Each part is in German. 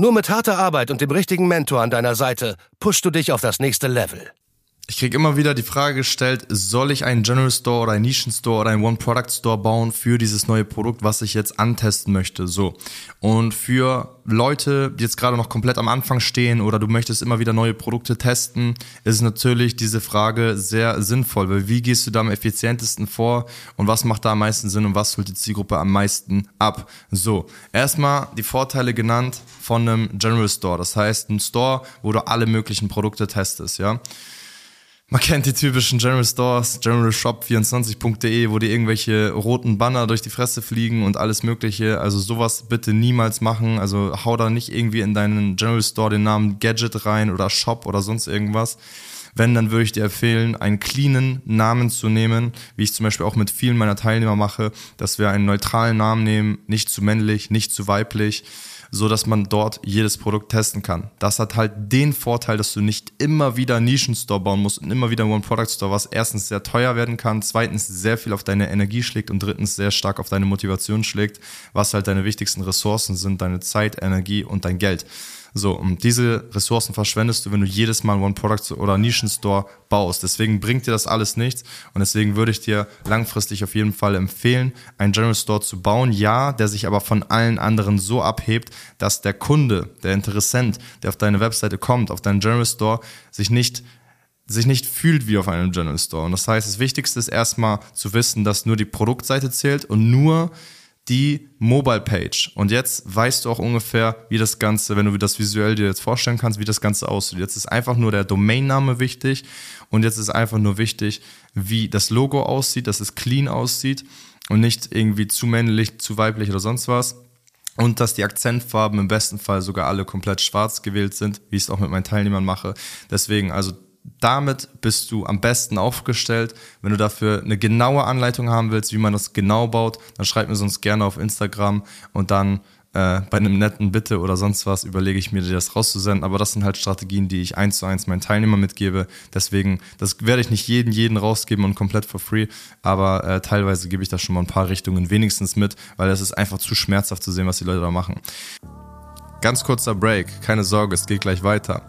Nur mit harter Arbeit und dem richtigen Mentor an deiner Seite pushst du dich auf das nächste Level. Ich kriege immer wieder die Frage gestellt, soll ich einen General Store oder einen Nischen Store oder einen One Product Store bauen für dieses neue Produkt, was ich jetzt antesten möchte? So. Und für Leute, die jetzt gerade noch komplett am Anfang stehen oder du möchtest immer wieder neue Produkte testen, ist natürlich diese Frage sehr sinnvoll, weil wie gehst du da am effizientesten vor und was macht da am meisten Sinn und was holt die Zielgruppe am meisten ab? So. Erstmal die Vorteile genannt von einem General Store. Das heißt, ein Store, wo du alle möglichen Produkte testest, ja. Man kennt die typischen General Stores, generalshop24.de, wo dir irgendwelche roten Banner durch die Fresse fliegen und alles Mögliche. Also sowas bitte niemals machen. Also hau da nicht irgendwie in deinen General Store den Namen Gadget rein oder Shop oder sonst irgendwas. Wenn, dann würde ich dir empfehlen, einen cleanen Namen zu nehmen, wie ich zum Beispiel auch mit vielen meiner Teilnehmer mache, dass wir einen neutralen Namen nehmen, nicht zu männlich, nicht zu weiblich so dass man dort jedes Produkt testen kann. Das hat halt den Vorteil, dass du nicht immer wieder Nischenstore bauen musst und immer wieder One-Product-Store, was erstens sehr teuer werden kann, zweitens sehr viel auf deine Energie schlägt und drittens sehr stark auf deine Motivation schlägt, was halt deine wichtigsten Ressourcen sind, deine Zeit, Energie und dein Geld. So, und diese Ressourcen verschwendest du, wenn du jedes Mal One Product oder Nischenstore baust. Deswegen bringt dir das alles nichts und deswegen würde ich dir langfristig auf jeden Fall empfehlen, einen General Store zu bauen. Ja, der sich aber von allen anderen so abhebt, dass der Kunde, der Interessent, der auf deine Webseite kommt, auf deinen General Store, sich nicht sich nicht fühlt wie auf einem General Store. Und das heißt, das Wichtigste ist erstmal zu wissen, dass nur die Produktseite zählt und nur die Mobile Page. Und jetzt weißt du auch ungefähr, wie das Ganze, wenn du das visuell dir jetzt vorstellen kannst, wie das Ganze aussieht. Jetzt ist einfach nur der Domainname wichtig und jetzt ist einfach nur wichtig, wie das Logo aussieht, dass es clean aussieht und nicht irgendwie zu männlich, zu weiblich oder sonst was. Und dass die Akzentfarben im besten Fall sogar alle komplett schwarz gewählt sind, wie ich es auch mit meinen Teilnehmern mache. Deswegen, also damit bist du am besten aufgestellt. Wenn du dafür eine genaue Anleitung haben willst, wie man das genau baut, dann schreib mir sonst gerne auf Instagram und dann äh, bei einem netten Bitte oder sonst was überlege ich mir, dir das rauszusenden. Aber das sind halt Strategien, die ich eins zu eins meinen Teilnehmern mitgebe. Deswegen, das werde ich nicht jeden, jeden rausgeben und komplett for free. Aber äh, teilweise gebe ich da schon mal ein paar Richtungen wenigstens mit, weil es ist einfach zu schmerzhaft zu sehen, was die Leute da machen. Ganz kurzer Break, keine Sorge, es geht gleich weiter.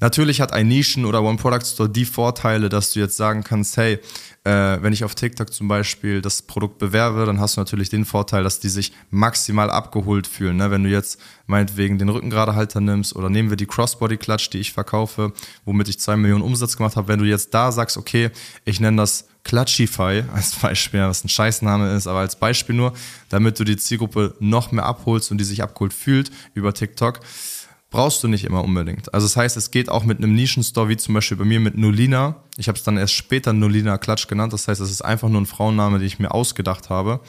Natürlich hat ein Nischen- oder One-Product-Store die Vorteile, dass du jetzt sagen kannst, hey, äh, wenn ich auf TikTok zum Beispiel das Produkt bewerbe, dann hast du natürlich den Vorteil, dass die sich maximal abgeholt fühlen. Ne? Wenn du jetzt meinetwegen den Rückengeradehalter nimmst oder nehmen wir die Crossbody-Clutch, die ich verkaufe, womit ich zwei Millionen Umsatz gemacht habe, wenn du jetzt da sagst, okay, ich nenne das Clutchify als Beispiel, was ein Scheißname ist, aber als Beispiel nur, damit du die Zielgruppe noch mehr abholst und die sich abgeholt fühlt über TikTok, brauchst du nicht immer unbedingt. Also das heißt, es geht auch mit einem Nischenstore, wie zum Beispiel bei mir mit Nolina. Ich habe es dann erst später Nolina Klatsch genannt. Das heißt, es ist einfach nur ein Frauenname, den ich mir ausgedacht habe.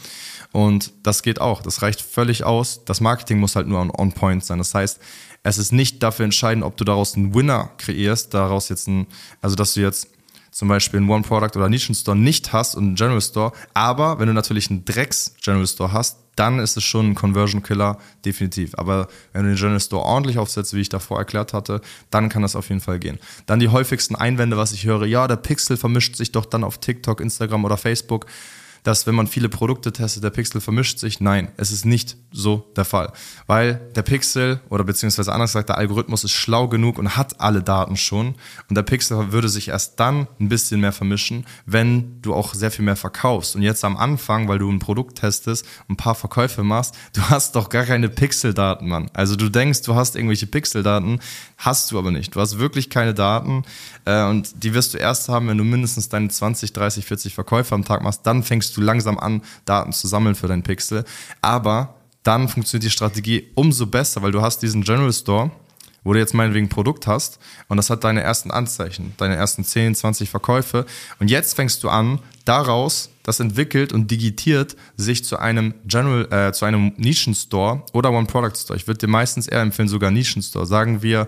Und das geht auch. Das reicht völlig aus. Das Marketing muss halt nur on, on point sein. Das heißt, es ist nicht dafür entscheidend, ob du daraus einen Winner kreierst, daraus jetzt ein, also dass du jetzt zum Beispiel einen One-Product oder Nischenstore nicht hast und einen General Store. Aber wenn du natürlich einen Drecks-General Store hast, dann ist es schon ein Conversion Killer, definitiv. Aber wenn du den General Store ordentlich aufsetzt, wie ich davor erklärt hatte, dann kann das auf jeden Fall gehen. Dann die häufigsten Einwände, was ich höre, ja, der Pixel vermischt sich doch dann auf TikTok, Instagram oder Facebook. Dass wenn man viele Produkte testet, der Pixel vermischt sich. Nein, es ist nicht so der Fall. Weil der Pixel oder beziehungsweise anders gesagt, der Algorithmus ist schlau genug und hat alle Daten schon. Und der Pixel würde sich erst dann ein bisschen mehr vermischen, wenn du auch sehr viel mehr verkaufst. Und jetzt am Anfang, weil du ein Produkt testest, ein paar Verkäufe machst, du hast doch gar keine Pixeldaten, Mann. Also du denkst, du hast irgendwelche Pixeldaten, hast du aber nicht. Du hast wirklich keine Daten äh, und die wirst du erst haben, wenn du mindestens deine 20, 30, 40 Verkäufe am Tag machst. Dann fängst du langsam an, Daten zu sammeln für deinen Pixel. Aber dann funktioniert die Strategie umso besser, weil du hast diesen General Store, wo du jetzt meinetwegen ein Produkt hast und das hat deine ersten Anzeichen, deine ersten 10, 20 Verkäufe und jetzt fängst du an, daraus, das entwickelt und digitiert sich zu einem General, äh, zu einem Nischen-Store oder One-Product-Store. Ich würde dir meistens eher empfehlen, sogar Nischen-Store. Sagen wir,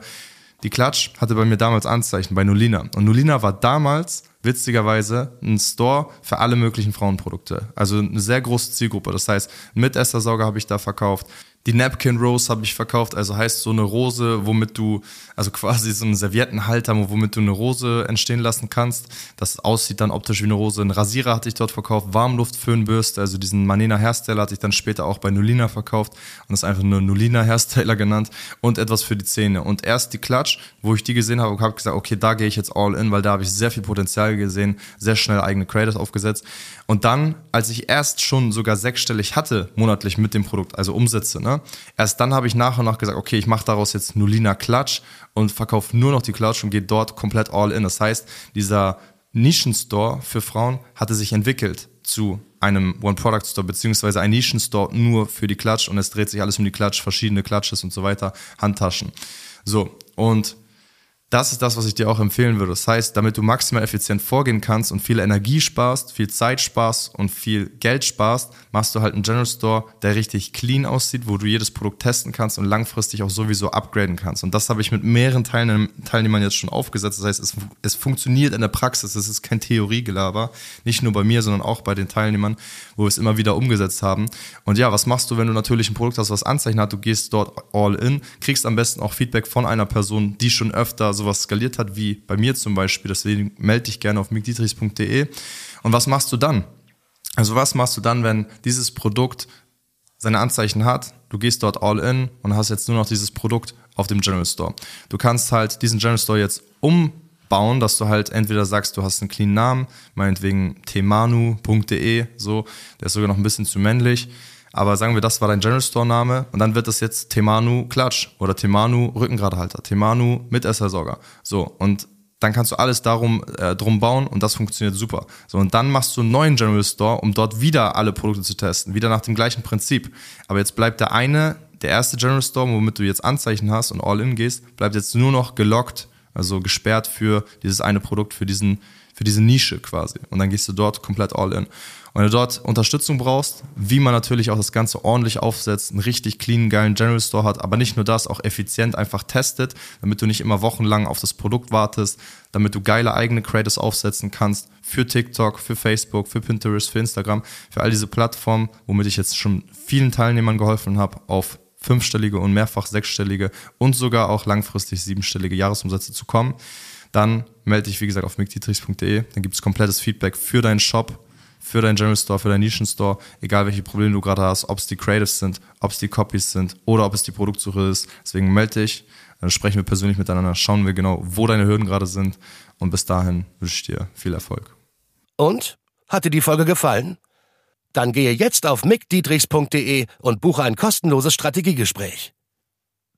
die Klatsch hatte bei mir damals Anzeichen bei Nolina. Und Nolina war damals witzigerweise ein Store für alle möglichen Frauenprodukte. Also eine sehr große Zielgruppe. Das heißt, mit Essersauger habe ich da verkauft, die Napkin Rose habe ich verkauft, also heißt so eine Rose, womit du, also quasi so einen Serviettenhalter, womit du eine Rose entstehen lassen kannst. Das aussieht dann optisch wie eine Rose. Ein Rasierer hatte ich dort verkauft, Warmluftföhnbürste, also diesen Manena Hersteller hatte ich dann später auch bei Nulina verkauft und das ist einfach nur Nulina Hersteller genannt und etwas für die Zähne. Und erst die Klatsch, wo ich die gesehen habe, habe gesagt, okay, da gehe ich jetzt all in, weil da habe ich sehr viel Potenzial gesehen, sehr schnell eigene Creators aufgesetzt. Und dann, als ich erst schon sogar sechsstellig hatte, monatlich mit dem Produkt, also Umsätze, ne? Erst dann habe ich nach und nach gesagt, okay, ich mache daraus jetzt Nulina Klatsch und verkaufe nur noch die Klatsch und gehe dort komplett all in. Das heißt, dieser Nischenstore für Frauen hatte sich entwickelt zu einem One-Product-Store, beziehungsweise ein Nischenstore nur für die Klatsch und es dreht sich alles um die Klatsch, verschiedene Klatsches und so weiter, Handtaschen. So, und das ist das, was ich dir auch empfehlen würde. Das heißt, damit du maximal effizient vorgehen kannst und viel Energie sparst, viel Zeit sparst und viel Geld sparst, machst du halt einen General Store, der richtig clean aussieht, wo du jedes Produkt testen kannst und langfristig auch sowieso upgraden kannst. Und das habe ich mit mehreren Teilnehmern jetzt schon aufgesetzt. Das heißt, es, es funktioniert in der Praxis. Es ist kein Theoriegelaber. Nicht nur bei mir, sondern auch bei den Teilnehmern, wo wir es immer wieder umgesetzt haben. Und ja, was machst du, wenn du natürlich ein Produkt hast, was Anzeichen hat? Du gehst dort all in, kriegst am besten auch Feedback von einer Person, die schon öfter sowas skaliert hat, wie bei mir zum Beispiel. Deswegen melde dich gerne auf mickdietrichs.de. Und was machst du dann? Also was machst du dann, wenn dieses Produkt seine Anzeichen hat, du gehst dort all in und hast jetzt nur noch dieses Produkt auf dem General Store. Du kannst halt diesen General Store jetzt umbauen, dass du halt entweder sagst, du hast einen clean Namen, meinetwegen temanu.de, so, der ist sogar noch ein bisschen zu männlich aber sagen wir, das war dein General Store Name und dann wird das jetzt Temanu Klatsch oder Temanu Rückengradehalter, Temanu Mitessersorger. So und dann kannst du alles darum äh, drum bauen und das funktioniert super. So und dann machst du einen neuen General Store, um dort wieder alle Produkte zu testen, wieder nach dem gleichen Prinzip. Aber jetzt bleibt der eine, der erste General Store, womit du jetzt Anzeichen hast und all in gehst, bleibt jetzt nur noch gelockt, also gesperrt für dieses eine Produkt, für diesen für diese Nische quasi. Und dann gehst du dort komplett all in. Und wenn du dort Unterstützung brauchst, wie man natürlich auch das Ganze ordentlich aufsetzt, einen richtig clean, geilen General Store hat, aber nicht nur das, auch effizient einfach testet, damit du nicht immer wochenlang auf das Produkt wartest, damit du geile eigene Creators aufsetzen kannst für TikTok, für Facebook, für Pinterest, für Instagram, für all diese Plattformen, womit ich jetzt schon vielen Teilnehmern geholfen habe, auf fünfstellige und mehrfach sechsstellige und sogar auch langfristig siebenstellige Jahresumsätze zu kommen dann melde dich, wie gesagt, auf mickdietrichs.de. Dann gibt es komplettes Feedback für deinen Shop, für deinen General Store, für deinen Nischen-Store, egal welche Probleme du gerade hast, ob es die Creatives sind, ob es die Copies sind oder ob es die Produktsuche ist. Deswegen melde dich, dann sprechen wir persönlich miteinander, schauen wir genau, wo deine Hürden gerade sind und bis dahin wünsche ich dir viel Erfolg. Und? Hat dir die Folge gefallen? Dann gehe jetzt auf mickdietrichs.de und buche ein kostenloses Strategiegespräch.